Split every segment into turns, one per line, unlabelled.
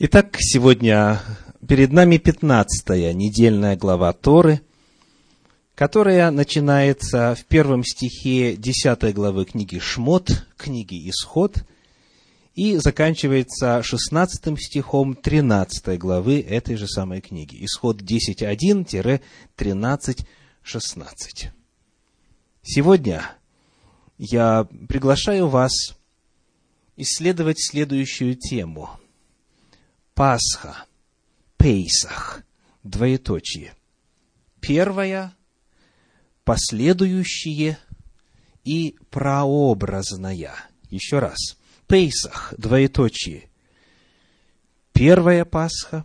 Итак, сегодня перед нами пятнадцатая недельная глава Торы, которая начинается в первом стихе десятой главы книги Шмот, книги Исход, и заканчивается шестнадцатым стихом тринадцатой главы этой же самой книги. Исход 10.1-13.16. Сегодня я приглашаю вас исследовать следующую тему – Пасха, Пейсах, двоеточие. Первое, последующие и прообразная. Еще раз. Пейсах, двоеточие. Первая Пасха,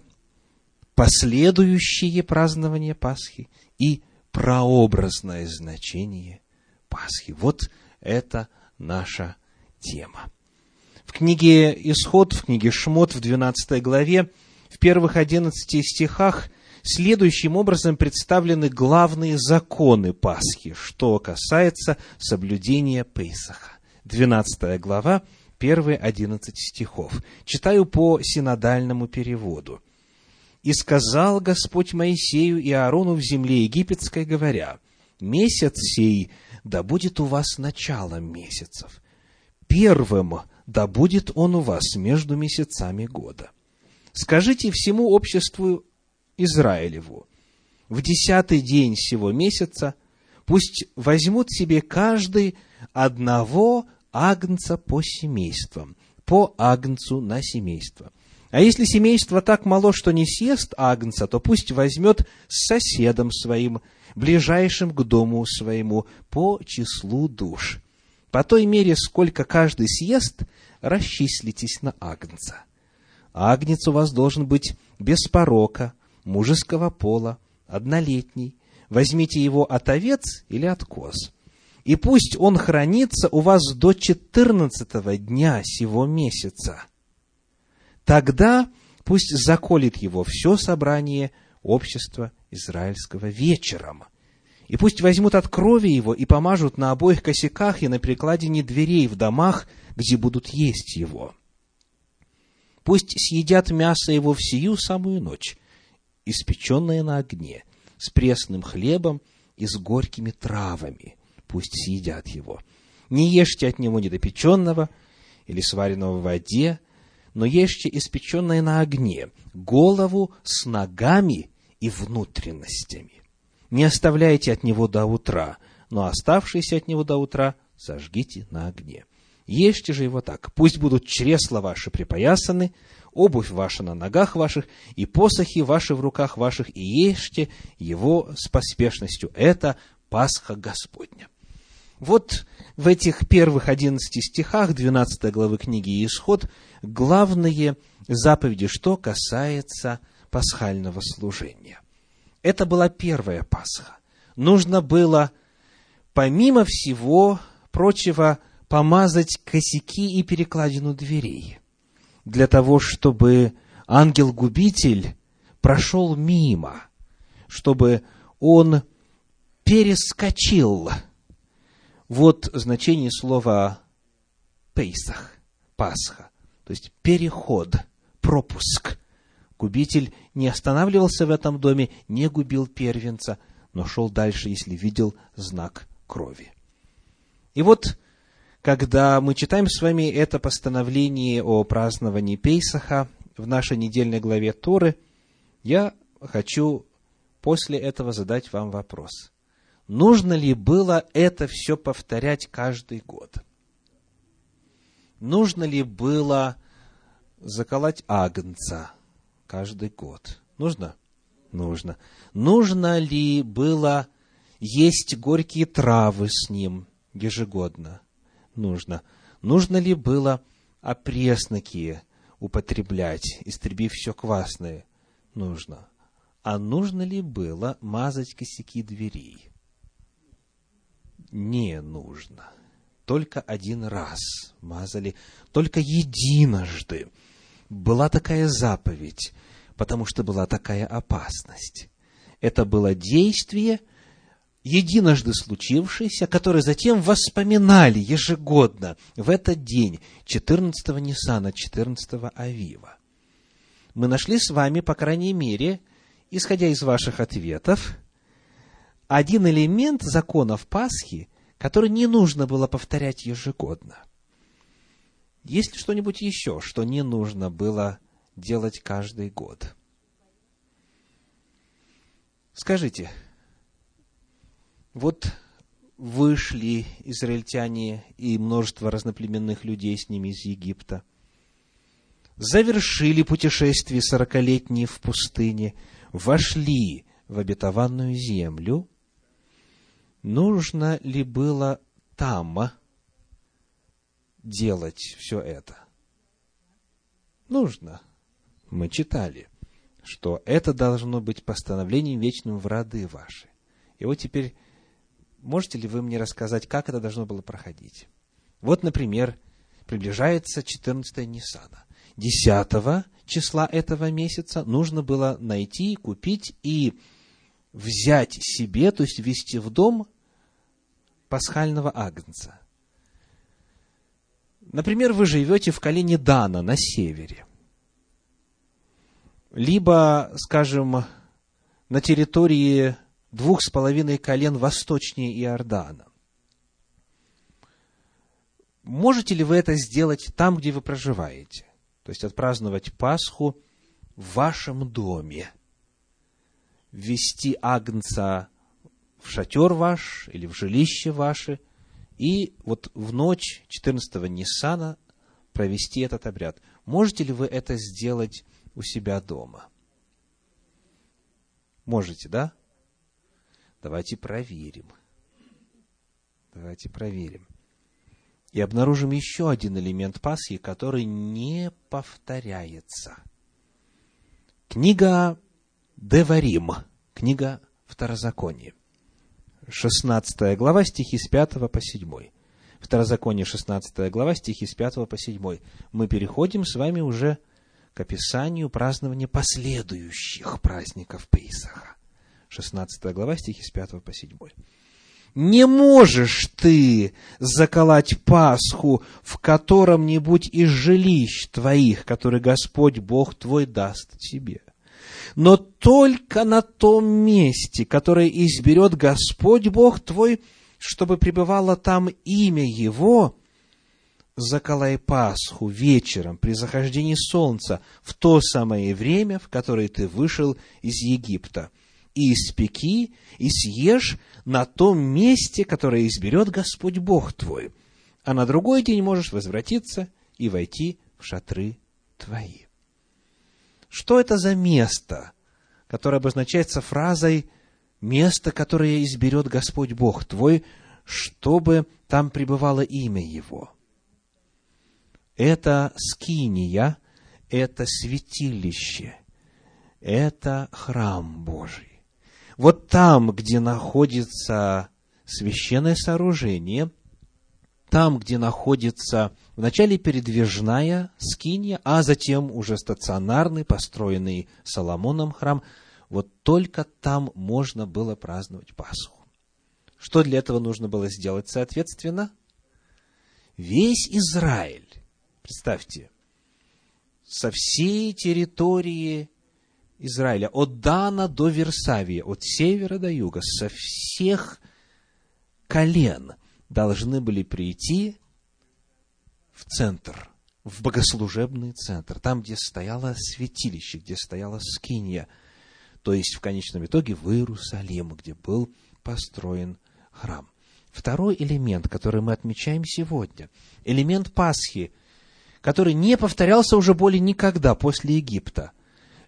последующие празднования Пасхи и прообразное значение Пасхи. Вот это наша тема. В книге Исход, в книге Шмот, в 12 главе, в первых 11 стихах следующим образом представлены главные законы Пасхи, что касается соблюдения Пейсаха. 12 глава, первые 11 стихов. Читаю по синодальному переводу. «И сказал Господь Моисею и Аарону в земле египетской, говоря, «Месяц сей да будет у вас началом месяцев. Первым да будет он у вас между месяцами года. Скажите всему обществу Израилеву, в десятый день сего месяца пусть возьмут себе каждый одного агнца по семействам, по агнцу на семейство. А если семейство так мало, что не съест агнца, то пусть возьмет с соседом своим, ближайшим к дому своему, по числу душ. По той мере, сколько каждый съест, расчислитесь на агнца. Агнец у вас должен быть без порока, мужеского пола, однолетний. Возьмите его от овец или от коз. И пусть он хранится у вас до четырнадцатого дня сего месяца. Тогда пусть заколет его все собрание общества израильского вечером – и пусть возьмут от крови его и помажут на обоих косяках и на перекладине дверей в домах, где будут есть его. Пусть съедят мясо его в сию самую ночь, испеченное на огне, с пресным хлебом и с горькими травами. Пусть съедят его. Не ешьте от него недопеченного или сваренного в воде, но ешьте испеченное на огне, голову с ногами и внутренностями не оставляйте от него до утра, но оставшиеся от него до утра сожгите на огне. Ешьте же его так, пусть будут чресла ваши припоясаны, обувь ваша на ногах ваших, и посохи ваши в руках ваших, и ешьте его с поспешностью. Это Пасха Господня. Вот в этих первых одиннадцати стихах 12 главы книги Исход главные заповеди, что касается пасхального служения. Это была первая Пасха. Нужно было, помимо всего прочего, помазать косяки и перекладину дверей, для того, чтобы ангел-губитель прошел мимо, чтобы он перескочил. Вот значение слова «пейсах», «пасха», то есть переход, пропуск – Губитель не останавливался в этом доме, не губил первенца, но шел дальше, если видел знак крови. И вот, когда мы читаем с вами это постановление о праздновании Пейсаха в нашей недельной главе Торы, я хочу после этого задать вам вопрос. Нужно ли было это все повторять каждый год? Нужно ли было заколоть агнца – каждый год. Нужно? Нужно. Нужно ли было есть горькие травы с ним ежегодно? Нужно. Нужно ли было опресноки употреблять, истребив все квасное? Нужно. А нужно ли было мазать косяки дверей? Не нужно. Только один раз мазали, только единожды была такая заповедь, потому что была такая опасность. Это было действие, единожды случившееся, которое затем воспоминали ежегодно в этот день, 14-го Ниссана, 14-го Авива. мы нашли с вами, по крайней мере, исходя из ваших ответов, один элемент законов Пасхи, который не нужно было повторять ежегодно. Есть ли что-нибудь еще, что не нужно было делать каждый год? Скажите, вот вышли израильтяне и множество разноплеменных людей с ними из Египта, завершили путешествие сорокалетние в пустыне, вошли в обетованную землю, нужно ли было там делать все это? Нужно. Мы читали, что это должно быть постановлением вечным в роды ваши. И вот теперь можете ли вы мне рассказать, как это должно было проходить? Вот, например, приближается 14 Ниссана. 10 числа этого месяца нужно было найти, купить и взять себе, то есть ввести в дом пасхального агнца. Например, вы живете в колене Дана на севере. Либо, скажем, на территории двух с половиной колен восточнее Иордана. Можете ли вы это сделать там, где вы проживаете? То есть отпраздновать Пасху в вашем доме. Ввести агнца в шатер ваш или в жилище ваше, и вот в ночь 14-го Ниссана провести этот обряд. Можете ли вы это сделать у себя дома? Можете, да? Давайте проверим. Давайте проверим. И обнаружим еще один элемент Пасхи, который не повторяется. Книга Деварим, книга Второзакония. 16 глава, стихи с 5 по 7. Второзаконие, 16 глава, стихи с 5 по 7. Мы переходим с вами уже к описанию празднования последующих праздников Пейсаха. 16 глава, стихи с 5 по 7. «Не можешь ты заколоть Пасху в котором-нибудь из жилищ твоих, который Господь Бог твой даст тебе, но только на том месте, которое изберет Господь Бог твой, чтобы пребывало там имя Его, заколай Пасху вечером при захождении солнца в то самое время, в которое ты вышел из Египта – и испеки, и съешь на том месте, которое изберет Господь Бог твой. А на другой день можешь возвратиться и войти в шатры твои. Что это за место, которое обозначается фразой «место, которое изберет Господь Бог твой», чтобы там пребывало имя Его? Это скиния, это святилище, это храм Божий. Вот там, где находится священное сооружение, там, где находится вначале передвижная скиния, а затем уже стационарный, построенный Соломоном храм, вот только там можно было праздновать Пасху. Что для этого нужно было сделать, соответственно? Весь Израиль, представьте, со всей территории Израиля, от Дана до Версавия, от севера до юга, со всех колен должны были прийти в центр, в богослужебный центр, там, где стояло святилище, где стояла скиния, то есть в конечном итоге в Иерусалим, где был построен храм. Второй элемент, который мы отмечаем сегодня, элемент Пасхи, который не повторялся уже более никогда после Египта –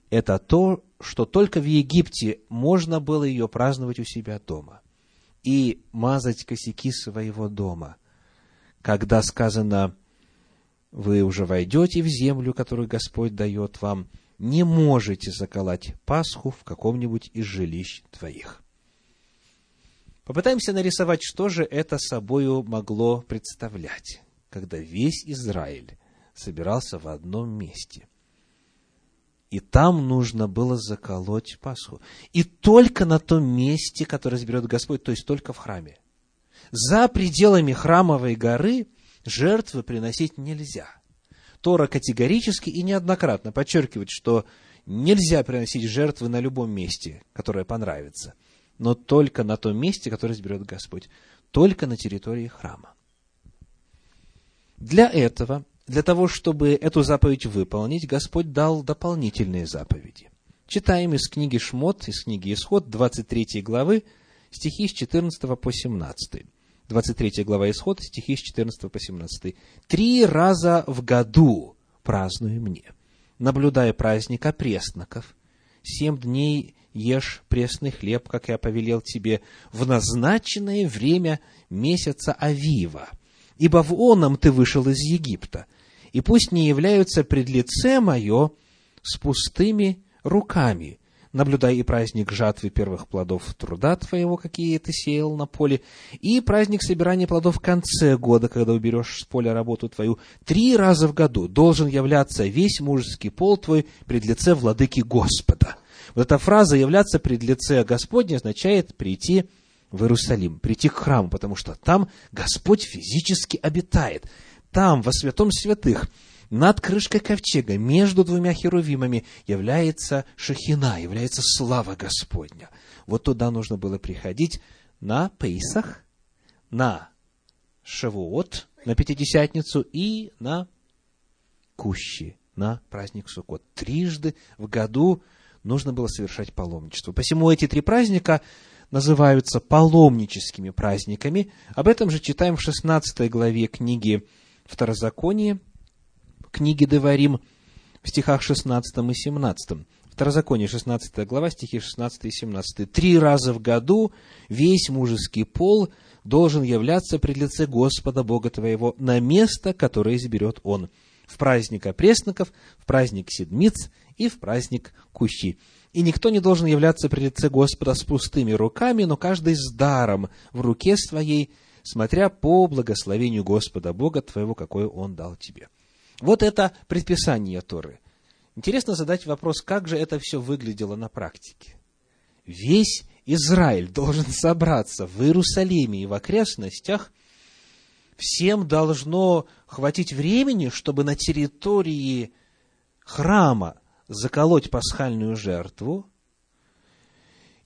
это то, что только в Египте можно было ее праздновать у себя дома и мазать косяки своего дома. Когда сказано, вы уже войдете в землю, которую Господь дает вам, не можете заколоть Пасху в каком-нибудь из жилищ твоих. Попытаемся нарисовать, что же это собою могло представлять, когда весь Израиль собирался в одном месте – и там нужно было заколоть Пасху. И только на том месте, которое изберет Господь, то есть только в храме. За пределами храмовой горы жертвы приносить нельзя. Тора категорически и неоднократно подчеркивает, что нельзя приносить жертвы на любом месте, которое понравится, но только на том месте, которое изберет Господь, только на территории храма. Для этого, для того, чтобы эту заповедь выполнить, Господь дал дополнительные заповеди. Читаем из книги Шмот, из книги Исход, 23 главы, стихи с 14 по 17. 23 глава Исход, стихи с 14 по 17. «Три раза в году празднуй мне, наблюдая праздник опресноков. Семь дней ешь пресный хлеб, как я повелел тебе, в назначенное время месяца Авива, ибо в оном ты вышел из Египта, и пусть не являются пред лице мое с пустыми руками. Наблюдай и праздник жатвы первых плодов труда твоего, какие ты сеял на поле, и праздник собирания плодов в конце года, когда уберешь с поля работу твою. Три раза в году должен являться весь мужеский пол твой пред лице владыки Господа. Вот эта фраза «являться пред лице Господня» означает прийти в Иерусалим, прийти к храму, потому что там Господь физически обитает. Там, во святом святых, над крышкой ковчега, между двумя херувимами, является шахина, является слава Господня. Вот туда нужно было приходить на Пейсах, на Шавуот, на Пятидесятницу и на Кущи, на праздник Суккот. Трижды в году нужно было совершать паломничество. Посему эти три праздника называются паломническими праздниками. Об этом же читаем в 16 главе книги Второзаконие, книги Деварим в стихах 16 и 17. Второзаконие, 16 глава, стихи 16 и 17. «Три раза в году весь мужеский пол должен являться пред лице Господа Бога твоего на место, которое изберет Он, в праздник опресноков, в праздник седмиц и в праздник кущи. И никто не должен являться пред лице Господа с пустыми руками, но каждый с даром в руке своей, смотря по благословению Господа Бога твоего, какое Он дал тебе». Вот это предписание Торы. Интересно задать вопрос, как же это все выглядело на практике. Весь Израиль должен собраться в Иерусалиме и в окрестностях. Всем должно хватить времени, чтобы на территории храма заколоть пасхальную жертву.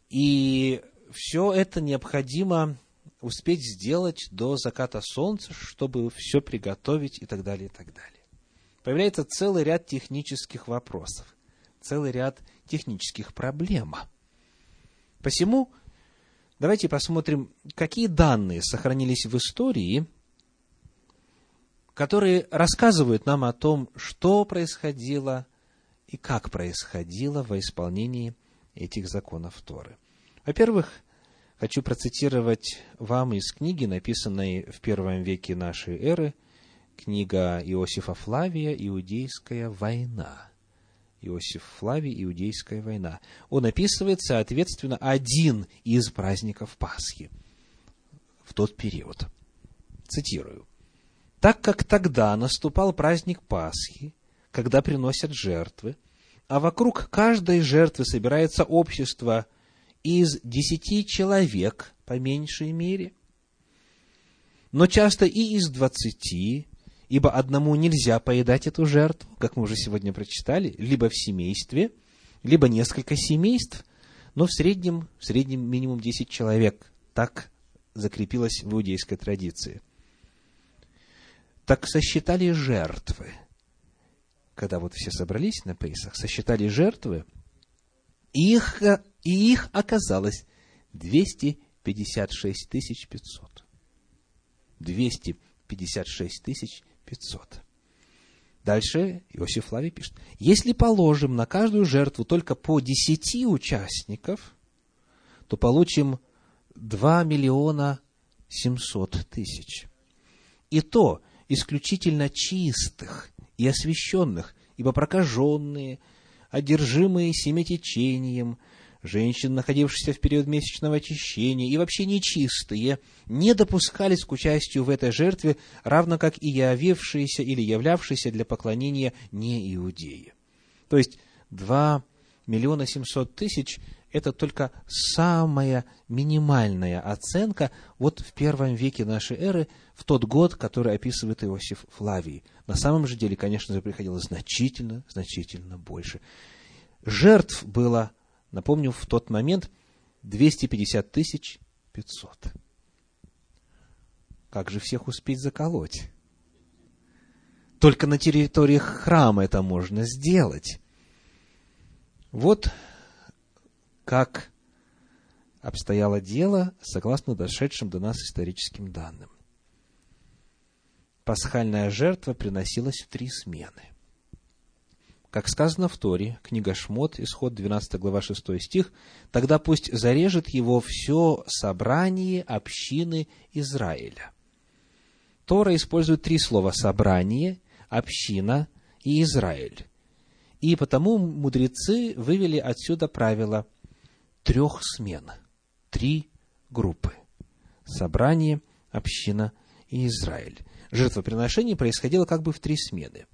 И все это необходимо успеть сделать до заката солнца, чтобы все приготовить и так далее, и так далее появляется целый ряд технических вопросов, целый ряд технических проблем. Посему давайте посмотрим, какие данные сохранились в истории, которые рассказывают нам о том, что происходило и как происходило во исполнении этих законов Торы. Во-первых, хочу процитировать вам из книги, написанной в первом веке нашей эры – книга Иосифа Флавия «Иудейская война». Иосиф Флавий «Иудейская война». Он описывает, соответственно, один из праздников Пасхи в тот период. Цитирую. «Так как тогда наступал праздник Пасхи, когда приносят жертвы, а вокруг каждой жертвы собирается общество из десяти человек, по меньшей мере, но часто и из двадцати, ибо одному нельзя поедать эту жертву, как мы уже сегодня прочитали, либо в семействе, либо несколько семейств, но в среднем, в среднем минимум 10 человек. Так закрепилось в иудейской традиции. Так сосчитали жертвы. Когда вот все собрались на Пейсах, сосчитали жертвы, их, и их оказалось 256 500. 256 тысяч 500. Дальше Иосиф Лави пишет, если положим на каждую жертву только по 10 участников, то получим 2 миллиона 700 тысяч. И то исключительно чистых и освященных, ибо прокаженные, одержимые семятечением, женщин, находившихся в период месячного очищения, и вообще нечистые, не допускались к участию в этой жертве, равно как и явившиеся или являвшиеся для поклонения не иудеи. То есть, 2 миллиона 700 тысяч это только самая минимальная оценка вот в первом веке нашей эры, в тот год, который описывает Иосиф Флавий. На самом же деле, конечно же, приходилось значительно, значительно больше. Жертв было, напомню, в тот момент 250 тысяч 500. Как же всех успеть заколоть? Только на территории храма это можно сделать. Вот как обстояло дело согласно дошедшим до нас историческим данным. Пасхальная жертва приносилась в три смены. Как сказано в Торе, книга Шмот, исход 12 глава 6 стих, «Тогда пусть зарежет его все собрание общины Израиля». Тора использует три слова «собрание», «община» и «Израиль». И потому мудрецы вывели отсюда правило – трех смен, три группы. Собрание, община и Израиль. Жертвоприношение происходило как бы в три смены.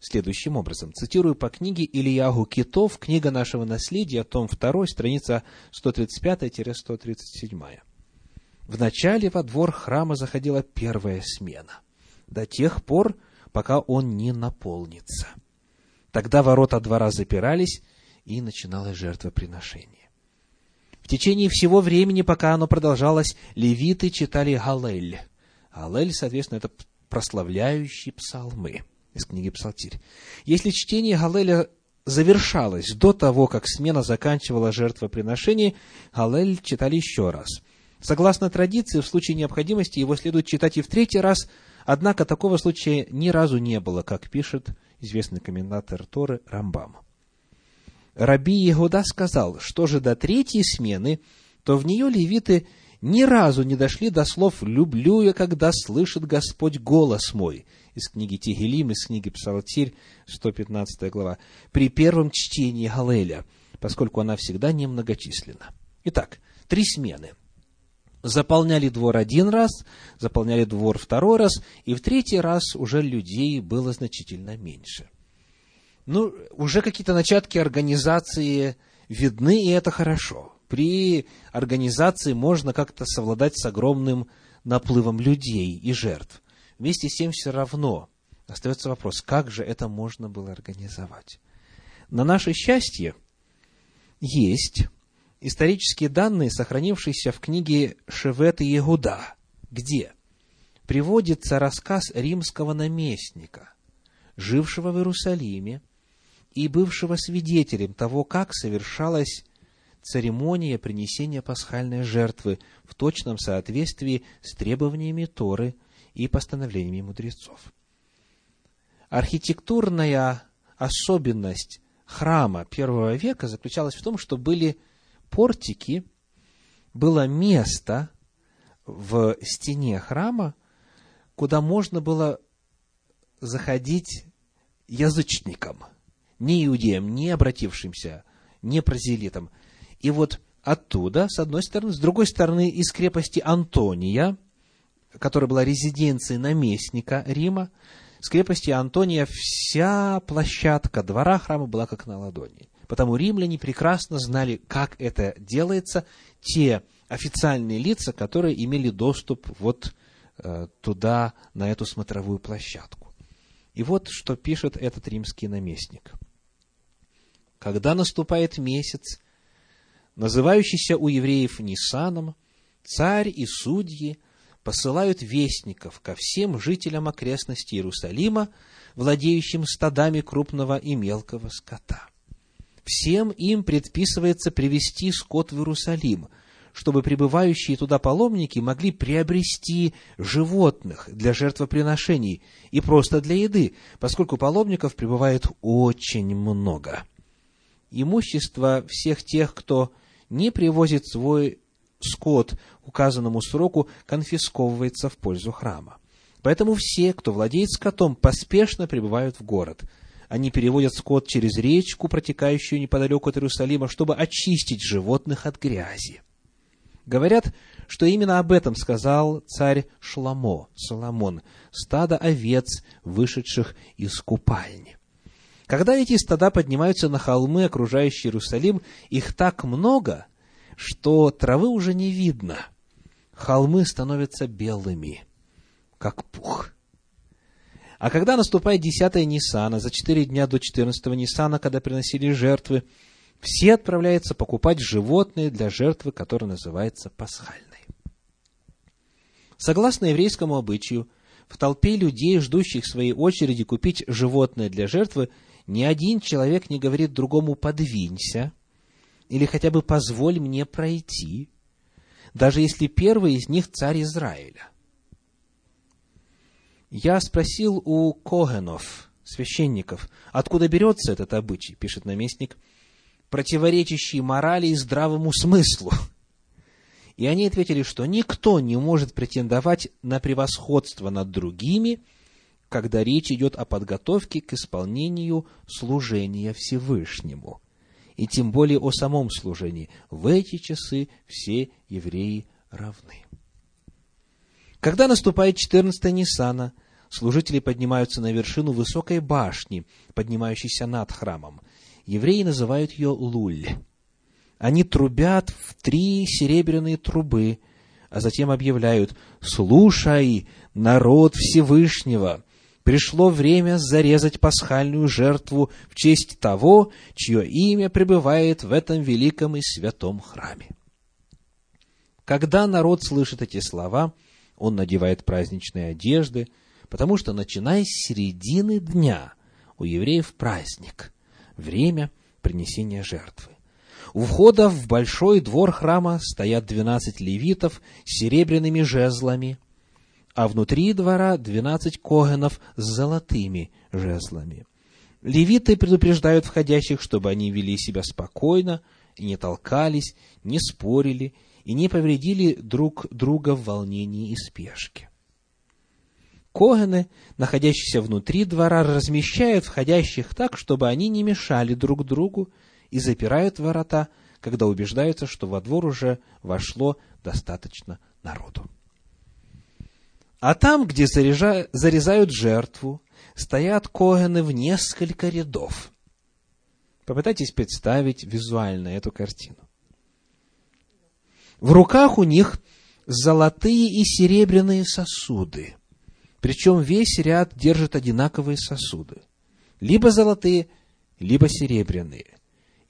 Следующим образом, цитирую по книге Ильягу Китов, книга нашего наследия, том 2, страница 135-137. Вначале во двор храма заходила первая смена, до тех пор, пока он не наполнится. Тогда ворота двора запирались, и начиналось жертвоприношение. В течение всего времени, пока оно продолжалось, левиты читали Галель. Галель, соответственно, это прославляющие псалмы из книги Псалтирь. Если чтение Галеля завершалось до того, как смена заканчивала жертвоприношение, Галель читали еще раз. Согласно традиции, в случае необходимости его следует читать и в третий раз, однако такого случая ни разу не было, как пишет известный комментатор Торы Рамбам. Раби Егуда сказал, что же до третьей смены, то в нее левиты ни разу не дошли до слов «люблю я, когда слышит Господь голос мой» из книги Тегелим, из книги Псалтирь, 115 глава, при первом чтении Галеля, поскольку она всегда немногочисленна. Итак, три смены. Заполняли двор один раз, заполняли двор второй раз, и в третий раз уже людей было значительно меньше – ну, уже какие-то начатки организации видны, и это хорошо. При организации можно как-то совладать с огромным наплывом людей и жертв. Вместе с тем все равно остается вопрос, как же это можно было организовать. На наше счастье есть исторические данные, сохранившиеся в книге Шевет и Егуда, где приводится рассказ римского наместника, жившего в Иерусалиме, и бывшего свидетелем того, как совершалась церемония принесения пасхальной жертвы в точном соответствии с требованиями Торы и постановлениями мудрецов. Архитектурная особенность храма первого века заключалась в том, что были портики, было место в стене храма, куда можно было заходить язычникам – ни иудеям, ни обратившимся, ни прозелитам. И вот оттуда, с одной стороны, с другой стороны, из крепости Антония, которая была резиденцией наместника Рима, с крепости Антония вся площадка двора храма была как на ладони. Потому римляне прекрасно знали, как это делается, те официальные лица, которые имели доступ вот э, туда, на эту смотровую площадку. И вот что пишет этот римский наместник – когда наступает месяц, называющийся у евреев Нисаном, царь и судьи посылают вестников ко всем жителям окрестностей Иерусалима, владеющим стадами крупного и мелкого скота. Всем им предписывается привести скот в Иерусалим, чтобы прибывающие туда паломники могли приобрести животных для жертвоприношений и просто для еды, поскольку паломников прибывает очень много имущество всех тех, кто не привозит свой скот указанному сроку, конфисковывается в пользу храма. Поэтому все, кто владеет скотом, поспешно прибывают в город. Они переводят скот через речку, протекающую неподалеку от Иерусалима, чтобы очистить животных от грязи. Говорят, что именно об этом сказал царь Шламо, Соломон, стадо овец, вышедших из купальни. Когда эти стада поднимаются на холмы, окружающие Иерусалим, их так много, что травы уже не видно. Холмы становятся белыми, как пух. А когда наступает 10 Ниссана, за четыре дня до 14 Ниссана, когда приносили жертвы, все отправляются покупать животные для жертвы, которая называется пасхальной. Согласно еврейскому обычаю, в толпе людей, ждущих своей очереди купить животное для жертвы, ни один человек не говорит другому «подвинься» или хотя бы «позволь мне пройти», даже если первый из них царь Израиля. Я спросил у Когенов, священников, откуда берется этот обычай, пишет наместник, противоречащий морали и здравому смыслу. И они ответили, что никто не может претендовать на превосходство над другими, когда речь идет о подготовке к исполнению служения Всевышнему. И тем более о самом служении. В эти часы все евреи равны. Когда наступает 14 Ниссана, служители поднимаются на вершину высокой башни, поднимающейся над храмом. Евреи называют ее Луль. Они трубят в три серебряные трубы, а затем объявляют «Слушай, народ Всевышнего! Пришло время зарезать пасхальную жертву в честь того, чье имя пребывает в этом великом и святом храме». Когда народ слышит эти слова, он надевает праздничные одежды, потому что, начиная с середины дня, у евреев праздник, время принесения жертвы. У входа в большой двор храма стоят двенадцать левитов с серебряными жезлами, а внутри двора двенадцать когенов с золотыми жезлами. Левиты предупреждают входящих, чтобы они вели себя спокойно и не толкались, не спорили и не повредили друг друга в волнении и спешке. Когены, находящиеся внутри двора, размещают входящих так, чтобы они не мешали друг другу и запирают ворота, когда убеждаются, что во двор уже вошло достаточно народу. А там, где заряжа... зарезают жертву, стоят когены в несколько рядов. Попытайтесь представить визуально эту картину. В руках у них золотые и серебряные сосуды. Причем весь ряд держит одинаковые сосуды. Либо золотые, либо серебряные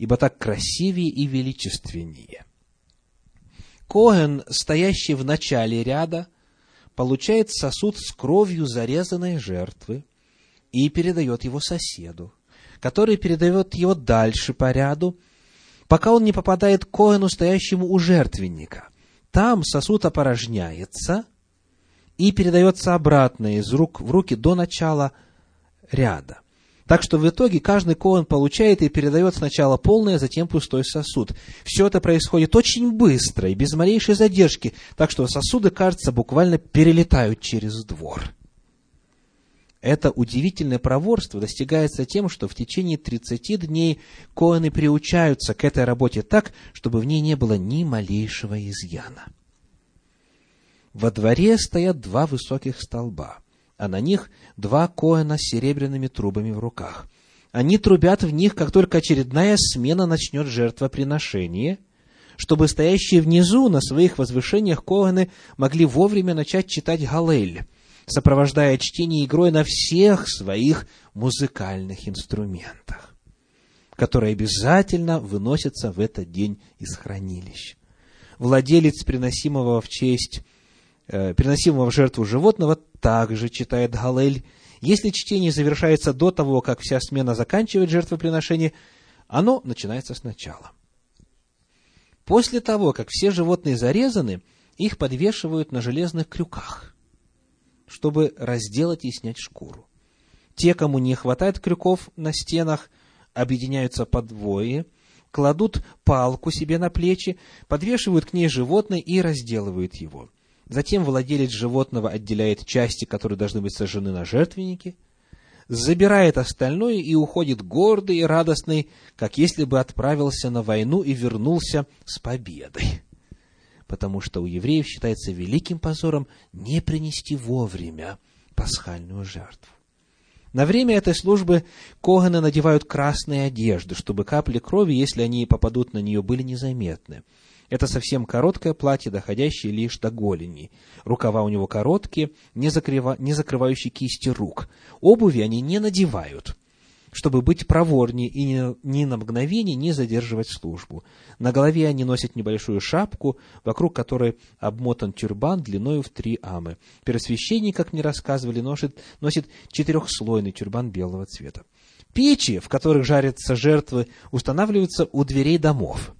ибо так красивее и величественнее. Коэн, стоящий в начале ряда, получает сосуд с кровью зарезанной жертвы и передает его соседу, который передает его дальше по ряду, пока он не попадает к Коэну, стоящему у жертвенника. Там сосуд опорожняется и передается обратно из рук в руки до начала ряда. Так что в итоге каждый коэн получает и передает сначала полный, а затем пустой сосуд. Все это происходит очень быстро и без малейшей задержки, так что сосуды, кажется, буквально перелетают через двор. Это удивительное проворство достигается тем, что в течение 30 дней коины приучаются к этой работе так, чтобы в ней не было ни малейшего изъяна. Во дворе стоят два высоких столба – а на них два коэна с серебряными трубами в руках. Они трубят в них, как только очередная смена начнет жертвоприношение, чтобы стоящие внизу на своих возвышениях коэны могли вовремя начать читать Галель, сопровождая чтение игрой на всех своих музыкальных инструментах, которые обязательно выносятся в этот день из хранилищ. Владелец приносимого в честь переносимого в жертву животного, также читает Галель. Если чтение завершается до того, как вся смена заканчивает жертвоприношение, оно начинается сначала. После того, как все животные зарезаны, их подвешивают на железных крюках, чтобы разделать и снять шкуру. Те, кому не хватает крюков на стенах, объединяются по двое, кладут палку себе на плечи, подвешивают к ней животное и разделывают его – Затем владелец животного отделяет части, которые должны быть сожжены на жертвеннике, забирает остальное и уходит гордый и радостный, как если бы отправился на войну и вернулся с победой. Потому что у евреев считается великим позором не принести вовремя пасхальную жертву. На время этой службы коганы надевают красные одежды, чтобы капли крови, если они попадут на нее, были незаметны. Это совсем короткое платье, доходящее лишь до голени. Рукава у него короткие, не, закрыва... не закрывающие кисти рук. Обуви они не надевают чтобы быть проворнее и ни, ни на мгновение не задерживать службу. На голове они носят небольшую шапку, вокруг которой обмотан тюрбан длиною в три амы. Первосвященник, как мне рассказывали, носит, носит четырехслойный тюрбан белого цвета. Печи, в которых жарятся жертвы, устанавливаются у дверей домов.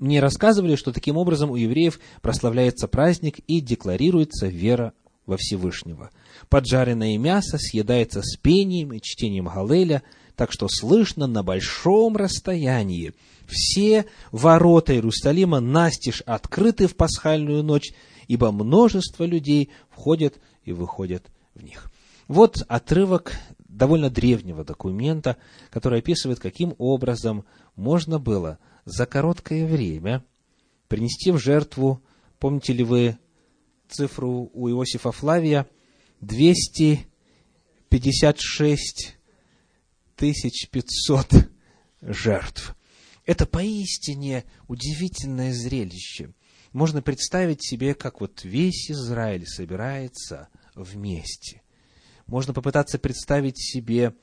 Мне рассказывали, что таким образом у евреев прославляется праздник и декларируется вера во Всевышнего. Поджаренное мясо съедается с пением и чтением Галеля, так что слышно на большом расстоянии. Все ворота Иерусалима настежь открыты в пасхальную ночь, ибо множество людей входят и выходят в них. Вот отрывок довольно древнего документа, который описывает, каким образом можно было за короткое время принести в жертву, помните ли вы цифру у Иосифа Флавия 256 500 жертв. Это поистине удивительное зрелище. Можно представить себе, как вот весь Израиль собирается вместе. Можно попытаться представить себе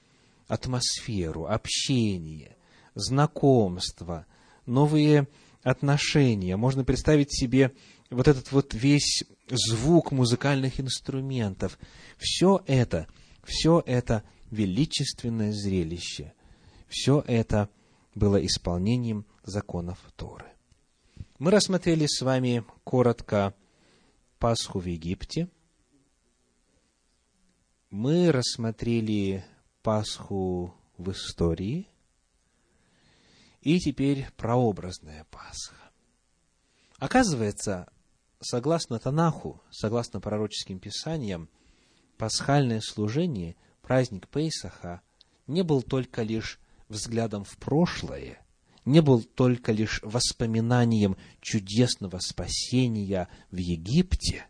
атмосферу, общение, знакомство, новые отношения. Можно представить себе вот этот вот весь звук музыкальных инструментов. Все это, все это величественное зрелище. Все это было исполнением законов Торы. Мы рассмотрели с вами коротко Пасху в Египте. Мы рассмотрели Пасху в истории. И теперь прообразная Пасха. Оказывается, согласно Танаху, согласно пророческим писаниям, пасхальное служение, праздник Пейсаха, не был только лишь взглядом в прошлое, не был только лишь воспоминанием чудесного спасения в Египте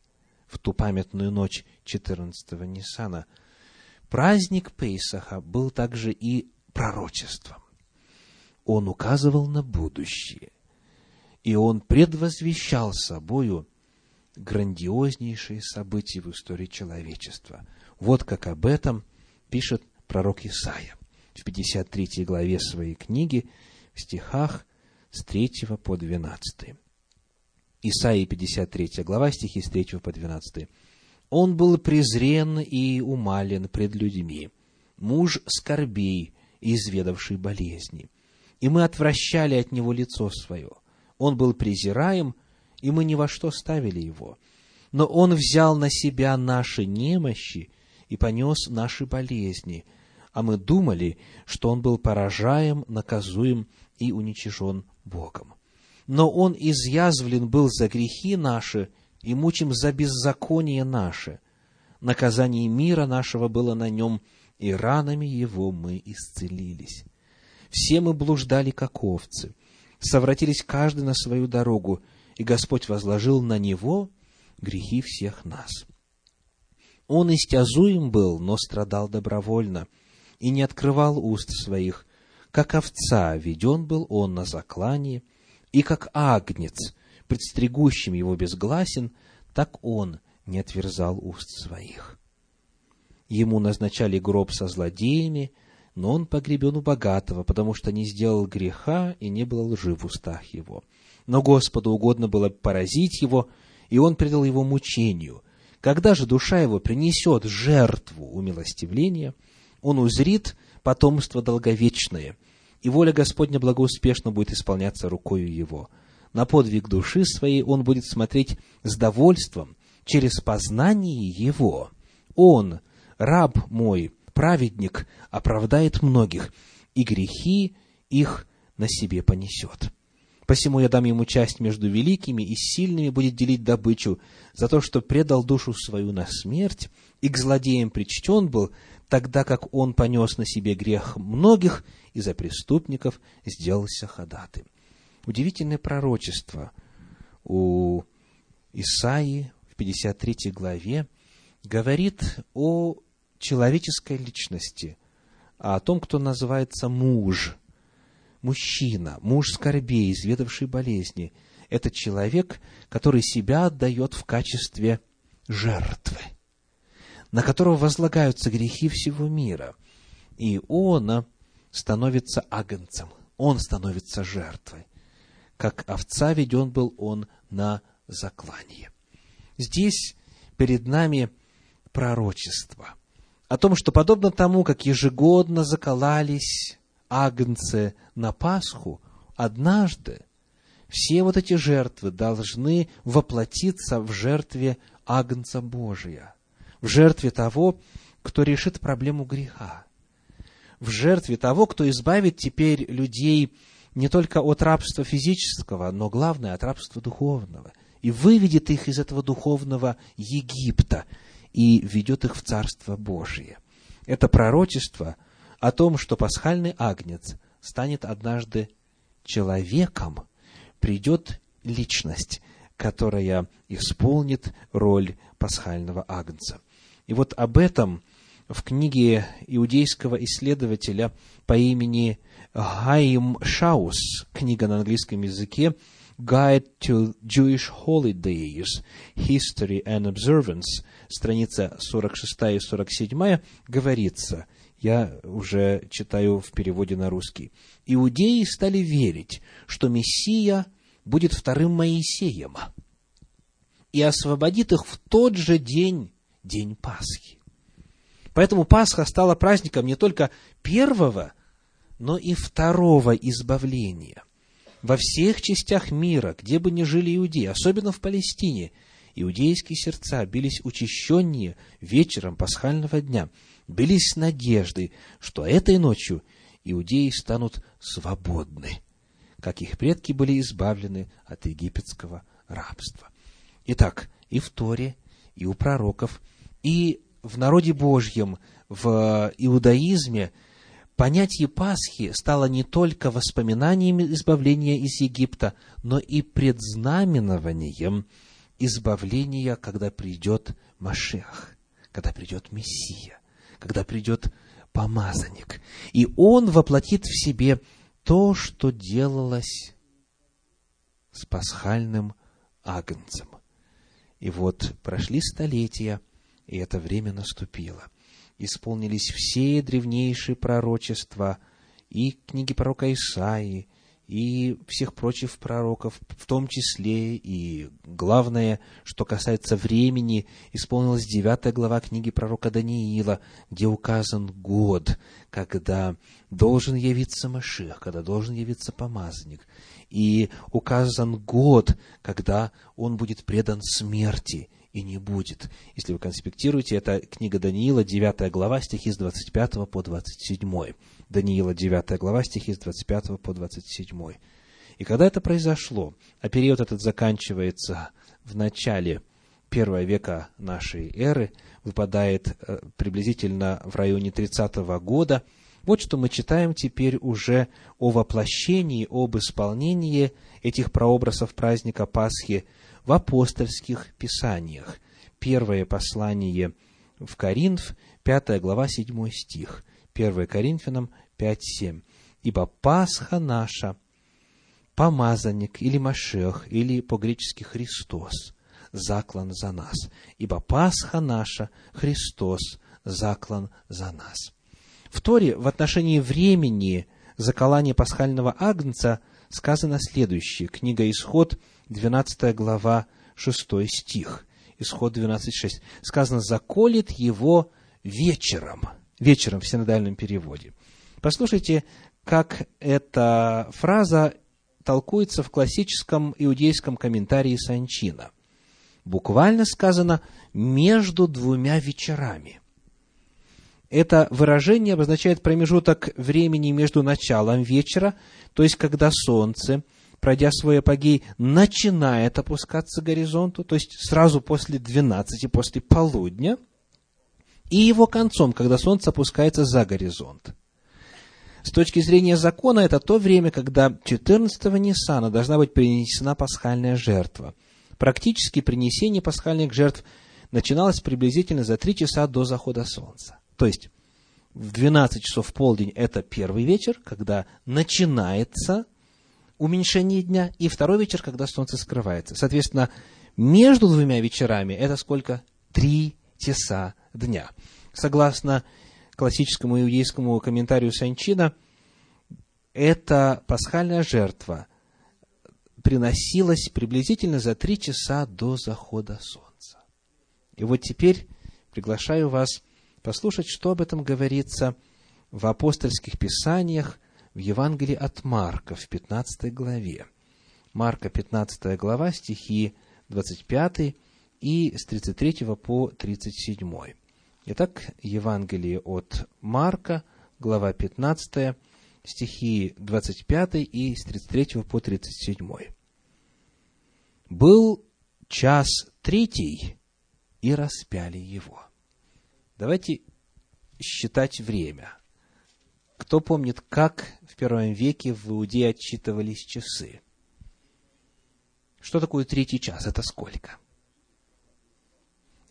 в ту памятную ночь 14-го Ниссана. Праздник Пейсаха был также и пророчеством. Он указывал на будущее, и он предвозвещал собою грандиознейшие события в истории человечества. Вот как об этом пишет пророк Исаия в 53 главе своей книги, в стихах с 3 по 12. Исаия 53 глава, стихи с 3 по 12. «Он был презрен и умален пред людьми, муж скорбей изведавший болезни, и мы отвращали от него лицо свое. Он был презираем, и мы ни во что ставили его. Но он взял на себя наши немощи и понес наши болезни, а мы думали, что он был поражаем, наказуем и уничижен Богом. Но он изъязвлен был за грехи наши и мучим за беззаконие наше. Наказание мира нашего было на нем, и ранами его мы исцелились. Все мы блуждали, как овцы, совратились каждый на свою дорогу, и Господь возложил на него грехи всех нас. Он истязуем был, но страдал добровольно, и не открывал уст своих. Как овца веден был он на заклание, и как агнец, предстригущим его безгласен, так он не отверзал уст своих. Ему назначали гроб со злодеями, но он погребен у богатого, потому что не сделал греха и не был лжи в устах его но Господу угодно было поразить его, и он предал его мучению. Когда же душа его принесет жертву умилостивления, он узрит потомство долговечное, и воля Господня благоуспешно будет исполняться рукою его. На подвиг души своей он будет смотреть с довольством через познание его. Он, раб мой, праведник, оправдает многих, и грехи их на себе понесет. Посему я дам ему часть между великими и сильными будет делить добычу за то, что предал душу свою на смерть, и к злодеям причтен был, тогда как он понес на себе грех многих, и за преступников сделался ходатым. Удивительное пророчество у Исаии в 53 главе говорит о человеческой личности, а о том, кто называется муж, мужчина, муж скорбей, изведавший болезни. Это человек, который себя отдает в качестве жертвы, на которого возлагаются грехи всего мира. И он становится агнцем, он становится жертвой. Как овца веден был он на заклание. Здесь перед нами пророчество о том, что подобно тому, как ежегодно заколались агнцы на Пасху, однажды все вот эти жертвы должны воплотиться в жертве Агнца Божия, в жертве того, кто решит проблему греха, в жертве того, кто избавит теперь людей не только от рабства физического, но главное, от рабства духовного, и выведет их из этого духовного Египта и ведет их в Царство Божие. Это пророчество о том, что пасхальный агнец станет однажды человеком, придет личность, которая исполнит роль пасхального агнца. И вот об этом в книге иудейского исследователя по имени Хайм Шаус, книга на английском языке, Guide to Jewish Holidays, History and Observance, страница 46 и 47, говорится, я уже читаю в переводе на русский, «Иудеи стали верить, что Мессия будет вторым Моисеем и освободит их в тот же день, день Пасхи. Поэтому Пасха стала праздником не только первого, но и второго избавления. Во всех частях мира, где бы ни жили иудеи, особенно в Палестине, иудейские сердца бились учащеннее вечером пасхального дня, бились с надеждой, что этой ночью иудеи станут свободны, как их предки были избавлены от египетского рабства. Итак, и в Торе, и у пророков, и в народе Божьем, в иудаизме – Понятие Пасхи стало не только воспоминанием избавления из Египта, но и предзнаменованием избавления, когда придет Машех, когда придет Мессия, когда придет помазанник. И он воплотит в себе то, что делалось с пасхальным агнцем. И вот прошли столетия, и это время наступило – исполнились все древнейшие пророчества и книги пророка Исаии, и всех прочих пророков, в том числе и главное, что касается времени, исполнилась девятая глава книги пророка Даниила, где указан год, когда должен явиться Машех, когда должен явиться помазанник, и указан год, когда он будет предан смерти, и не будет. Если вы конспектируете, это книга Даниила, 9 глава, стихи с 25 по 27. Даниила, 9 глава, стихи с 25 по 27. И когда это произошло, а период этот заканчивается в начале первого века нашей эры, выпадает э, приблизительно в районе 30 года, вот что мы читаем теперь уже о воплощении, об исполнении этих прообразов праздника Пасхи в апостольских писаниях. Первое послание в Коринф, 5 глава, 7 стих. 1 Коринфянам 5.7. «Ибо Пасха наша, помазанник или Машех, или по-гречески Христос, заклан за нас. Ибо Пасха наша, Христос, заклан за нас». В Торе в отношении времени заколания пасхального агнца сказано следующее. Книга Исход, 12 глава, 6 стих. Исход 12.6. Сказано, заколет его вечером. Вечером в синодальном переводе. Послушайте, как эта фраза толкуется в классическом иудейском комментарии Санчина. Буквально сказано «между двумя вечерами». Это выражение обозначает промежуток времени между началом вечера, то есть когда солнце – пройдя свой апогей, начинает опускаться к горизонту, то есть сразу после 12, после полудня, и его концом, когда солнце опускается за горизонт. С точки зрения закона, это то время, когда 14-го Ниссана должна быть принесена пасхальная жертва. Практически принесение пасхальных жертв начиналось приблизительно за три часа до захода солнца. То есть, в 12 часов в полдень это первый вечер, когда начинается уменьшение дня, и второй вечер, когда солнце скрывается. Соответственно, между двумя вечерами это сколько? Три часа дня. Согласно классическому иудейскому комментарию Санчина, эта пасхальная жертва приносилась приблизительно за три часа до захода солнца. И вот теперь приглашаю вас послушать, что об этом говорится в апостольских писаниях в Евангелии от Марка в 15 главе. Марка, 15 глава, стихи 25 и с 33 по 37. Итак, Евангелие от Марка, глава 15, стихи 25 и с 33 по 37. «Был час третий, и распяли его». Давайте считать время. Кто помнит, как в первом веке в Иудее отчитывались часы? Что такое третий час? Это сколько?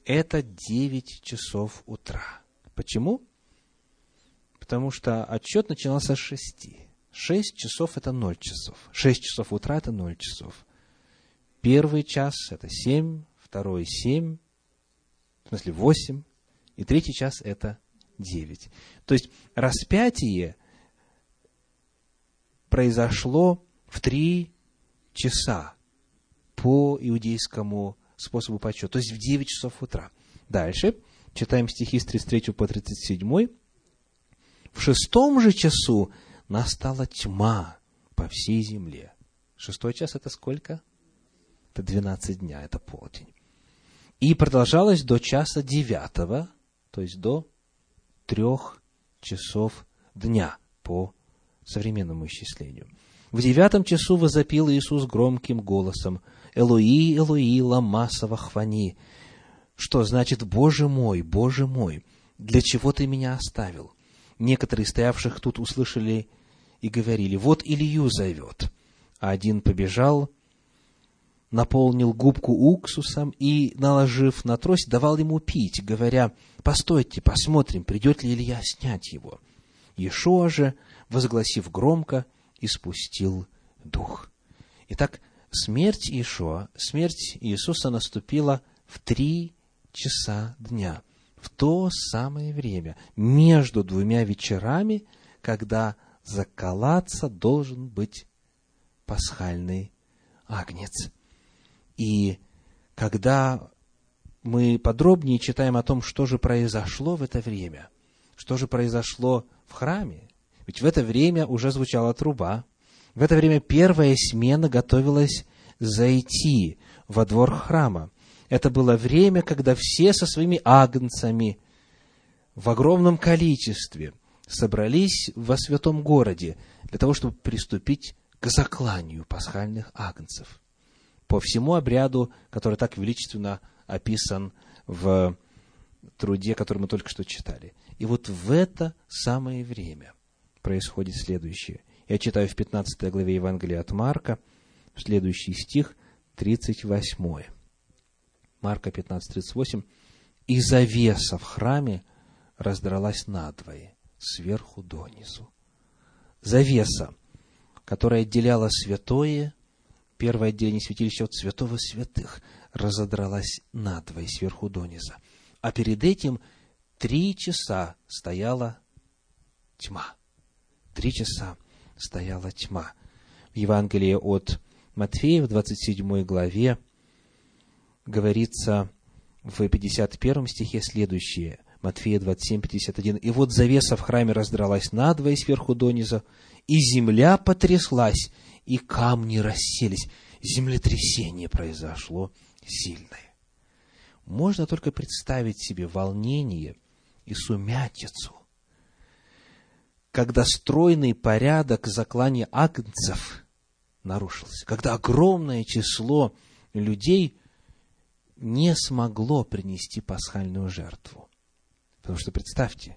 Это девять часов утра. Почему? Потому что отчет начинался с шести. Шесть часов – это ноль часов. Шесть часов утра – это ноль часов. Первый час – это семь, второй – семь, в смысле восемь, и третий час – это 9. То есть распятие произошло в 3 часа по иудейскому способу подсчета, то есть в 9 часов утра. Дальше читаем стихи с 33 по 37. В шестом же часу настала тьма по всей земле. Шестой час это сколько? Это 12 дня, это полдень. И продолжалось до часа девятого, то есть до трех часов дня по современному исчислению. В девятом часу возопил Иисус громким голосом «Элои, Элои, ламасова хвани!» Что значит «Боже мой, Боже мой, для чего ты меня оставил?» Некоторые стоявших тут услышали и говорили «Вот Илью зовет». А один побежал наполнил губку уксусом и, наложив на трость, давал ему пить, говоря, «Постойте, посмотрим, придет ли Илья снять его». Иешуа же, возгласив громко, испустил дух. Итак, смерть Иешуа, смерть Иисуса наступила в три часа дня, в то самое время, между двумя вечерами, когда заколаться должен быть пасхальный агнец. И когда мы подробнее читаем о том, что же произошло в это время, что же произошло в храме, ведь в это время уже звучала труба, в это время первая смена готовилась зайти во двор храма. Это было время, когда все со своими агнцами в огромном количестве собрались во святом городе для того, чтобы приступить к закланию пасхальных агнцев по всему обряду, который так величественно описан в труде, который мы только что читали. И вот в это самое время происходит следующее. Я читаю в 15 главе Евангелия от Марка, следующий стих, 38. Марка 15, 38. «И завеса в храме раздралась надвое, сверху донизу». Завеса, которая отделяла святое первое отделение святилища от святого святых разодралась надвое сверху дониза. А перед этим три часа стояла тьма. Три часа стояла тьма. В Евангелии от Матфея в 27 главе говорится в 51 стихе следующее. Матфея 27, 51. «И вот завеса в храме раздралась надвое сверху дониза, и земля потряслась, и камни расселись. Землетрясение произошло сильное. Можно только представить себе волнение и сумятицу, когда стройный порядок заклания агнцев нарушился, когда огромное число людей не смогло принести пасхальную жертву. Потому что представьте,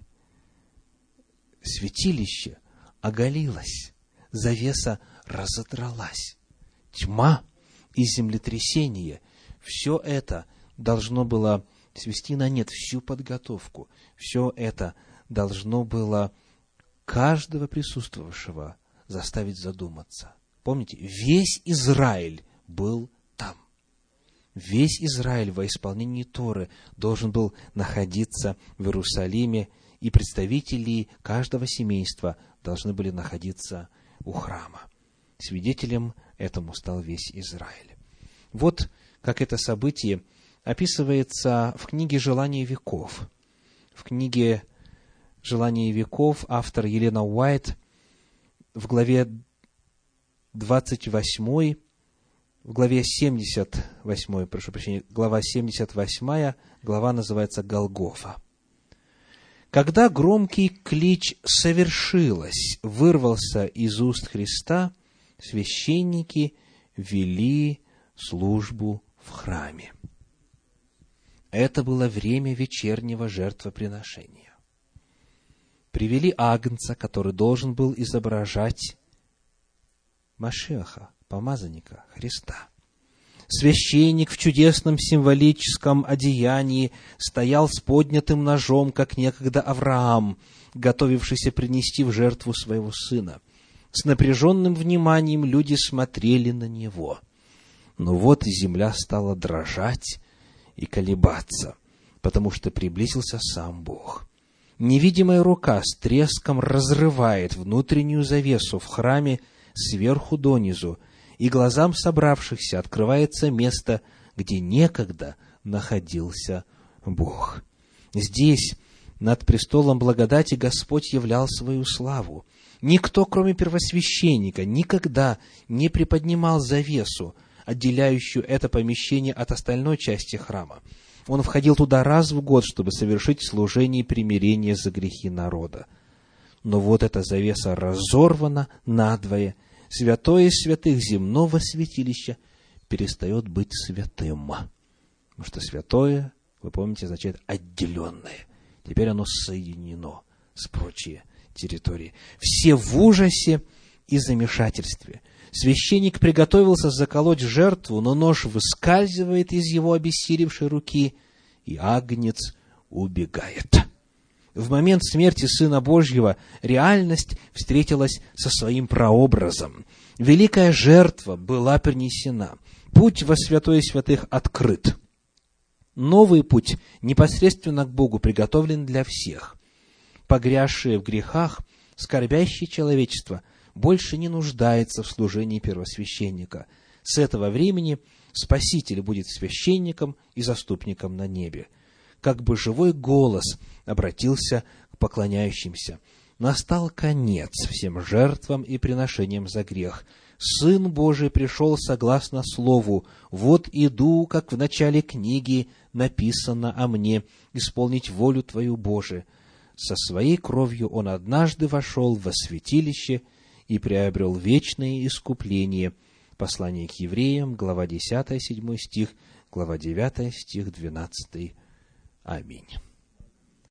святилище оголилось, завеса разодралась. Тьма и землетрясение – все это должно было свести на нет всю подготовку. Все это должно было каждого присутствовавшего заставить задуматься. Помните, весь Израиль был там. Весь Израиль во исполнении Торы должен был находиться в Иерусалиме, и представители каждого семейства должны были находиться у храма. Свидетелем этому стал весь Израиль. Вот как это событие описывается в книге «Желание веков». В книге «Желание веков» автор Елена Уайт в главе 28, в главе 78, прошу прощения, глава 78, глава называется «Голгофа». Когда громкий клич «совершилось» вырвался из уст Христа, священники вели службу в храме. Это было время вечернего жертвоприношения. Привели агнца, который должен был изображать Машеха, помазанника Христа. Священник в чудесном символическом одеянии стоял с поднятым ножом, как некогда Авраам, готовившийся принести в жертву своего сына. С напряженным вниманием люди смотрели на него. Но вот земля стала дрожать, и колебаться, потому что приблизился сам Бог. Невидимая рука с треском разрывает внутреннюю завесу в храме сверху донизу, и глазам собравшихся открывается место, где некогда находился Бог. Здесь, над престолом благодати, Господь являл свою славу. Никто, кроме первосвященника, никогда не приподнимал завесу, отделяющую это помещение от остальной части храма. Он входил туда раз в год, чтобы совершить служение примирения за грехи народа. Но вот эта завеса разорвана надвое, святое святых земного святилища перестает быть святым. Потому что святое, вы помните, означает отделенное. Теперь оно соединено с прочей территорией. Все в ужасе и замешательстве. Священник приготовился заколоть жертву, но нож выскальзывает из его обессилевшей руки, и агнец убегает. В момент смерти Сына Божьего реальность встретилась со своим прообразом. Великая жертва была принесена. Путь во святое святых открыт. Новый путь непосредственно к Богу приготовлен для всех. Погрязшие в грехах, скорбящее человечество – больше не нуждается в служении первосвященника. С этого времени Спаситель будет священником и заступником на небе. Как бы живой голос обратился к поклоняющимся. Настал конец всем жертвам и приношениям за грех. Сын Божий пришел согласно Слову. Вот иду, как в начале книги написано о мне, исполнить волю Твою, Боже. Со своей кровью Он однажды вошел во святилище – и приобрел вечное искупление. Послание к евреям, глава 10, 7 стих, глава 9, стих 12. Аминь.